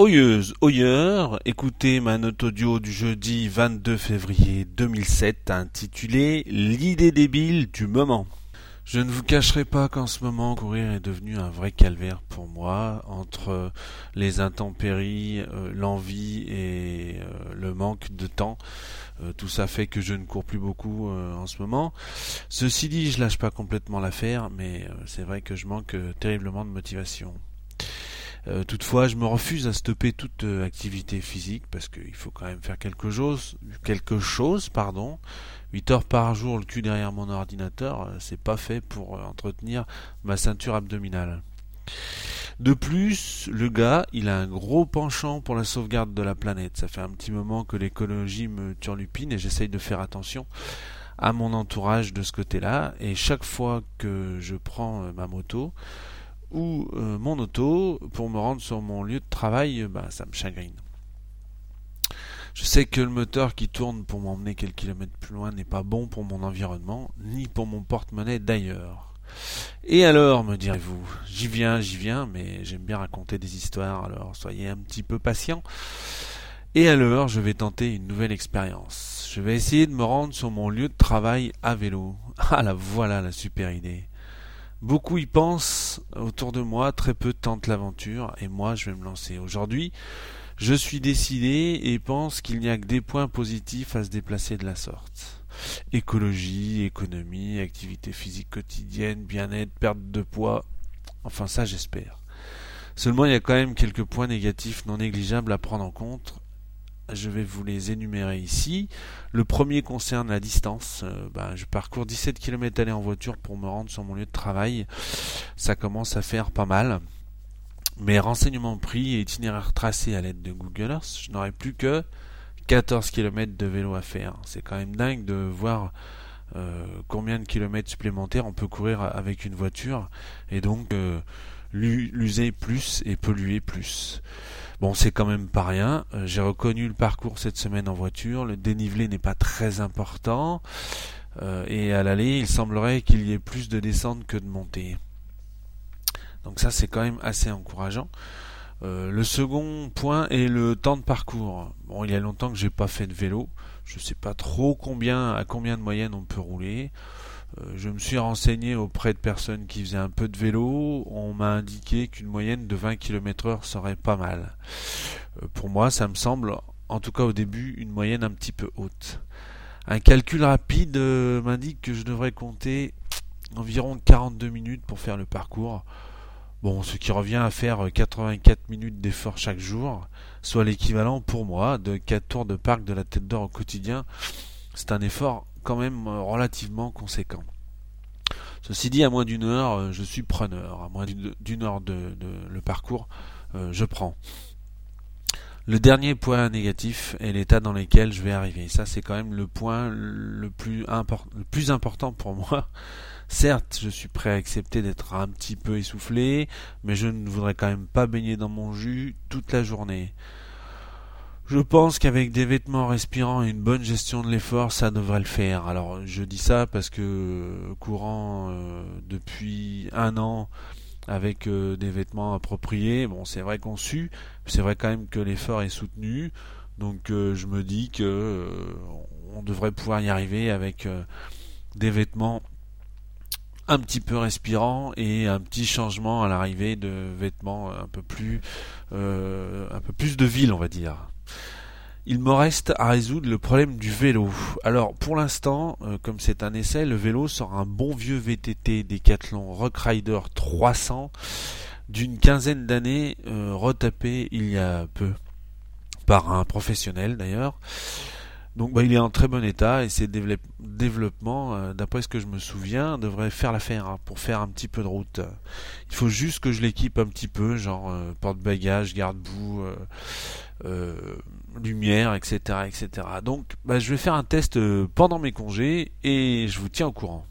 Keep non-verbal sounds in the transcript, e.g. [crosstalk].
Oyeuse, oyeur, écoutez ma note audio du jeudi 22 février 2007 intitulée L'idée débile du moment. Je ne vous cacherai pas qu'en ce moment, courir est devenu un vrai calvaire pour moi, entre les intempéries, euh, l'envie et euh, le manque de temps. Euh, tout ça fait que je ne cours plus beaucoup en ce moment. Ceci dit, je lâche pas complètement l'affaire, mais c'est vrai que je manque terriblement de motivation. Toutefois, je me refuse à stopper toute activité physique parce qu'il faut quand même faire quelque chose, quelque chose, pardon, 8 heures par jour le cul derrière mon ordinateur, euh, c'est pas fait pour euh, entretenir ma ceinture abdominale. De plus, le gars, il a un gros penchant pour la sauvegarde de la planète. Ça fait un petit moment que l'écologie me turlupine et j'essaye de faire attention à mon entourage de ce côté-là. Et chaque fois que je prends euh, ma moto ou mon auto pour me rendre sur mon lieu de travail, bah, ça me chagrine. Je sais que le moteur qui tourne pour m'emmener quelques kilomètres plus loin n'est pas bon pour mon environnement, ni pour mon porte-monnaie d'ailleurs. Et alors, me direz-vous, j'y viens, j'y viens, mais j'aime bien raconter des histoires, alors soyez un petit peu patient. Et alors, je vais tenter une nouvelle expérience. Je vais essayer de me rendre sur mon lieu de travail à vélo. Ah la voilà la super idée. Beaucoup y pensent autour de moi, très peu tentent l'aventure, et moi je vais me lancer. Aujourd'hui, je suis décidé et pense qu'il n'y a que des points positifs à se déplacer de la sorte. Écologie, économie, activité physique quotidienne, bien-être, perte de poids, enfin ça j'espère. Seulement il y a quand même quelques points négatifs non négligeables à prendre en compte. Je vais vous les énumérer ici. Le premier concerne la distance. Euh, ben, je parcours 17 km aller en voiture pour me rendre sur mon lieu de travail. Ça commence à faire pas mal. Mes renseignements pris et itinéraires tracés à l'aide de Google Earth, je n'aurai plus que 14 km de vélo à faire. C'est quand même dingue de voir euh, combien de kilomètres supplémentaires on peut courir avec une voiture et donc euh, l'user plus et polluer plus. Bon, c'est quand même pas rien. Euh, j'ai reconnu le parcours cette semaine en voiture. Le dénivelé n'est pas très important. et à l'aller, il semblerait qu'il y ait plus de descente que de montée. Donc ça c'est quand même assez encourageant. Euh, le second point est le temps de parcours. Bon, il y a longtemps que j'ai pas fait de vélo. Je sais pas trop combien à combien de moyenne on peut rouler. Euh, je me suis renseigné auprès de personnes qui faisaient un peu de vélo. On m'a indiqué qu'une moyenne de 20 km heure serait pas mal. Euh, pour moi, ça me semble, en tout cas au début, une moyenne un petit peu haute. Un calcul rapide m'indique que je devrais compter environ 42 minutes pour faire le parcours. Bon, ce qui revient à faire 84 minutes d'effort chaque jour, soit l'équivalent pour moi de 4 tours de parc de la tête d'or au quotidien. C'est un effort quand même relativement conséquent. Ceci dit, à moins d'une heure, euh, je suis preneur. À moins d'une heure de, le parcours, euh, je prends. Le dernier point négatif est l'état dans lequel je vais arriver. Ça, c'est quand même le point le plus, important pour moi. [laughs] Certes, je suis prêt à accepter d'être un petit peu essoufflé, mais je ne voudrais quand même pas baigner dans mon jus toute la journée. Je pense qu'avec des vêtements respirants et une bonne gestion de l'effort, ça devrait le faire. Alors je dis ça parce que courant euh, depuis un an avec euh, des vêtements appropriés, bon c'est vrai qu'on sue, c'est vrai quand même que l'effort est soutenu, donc je me dis que on devrait pouvoir y arriver avec des vêtements un petit peu respirant et un petit changement à l'arrivée de vêtements un peu plus euh, un peu plus de ville on va dire. Il me reste à résoudre le problème du vélo. Alors pour l'instant, euh, comme c'est un essai, le vélo sort un bon vieux VTT Decathlon Rock Rider 300 d'une quinzaine d'années euh, retapé il y a peu par un professionnel d'ailleurs. Donc bah, il est en très bon état et ses développements, euh, d'après ce que je me souviens, devraient faire l'affaire hein, pour faire un petit peu de route. Il faut juste que je l'équipe un petit peu, genre porte-bagages, garde-boue, lumière, etc., etc. Donc bah, je vais faire un test pendant mes congés et je vous tiens au courant.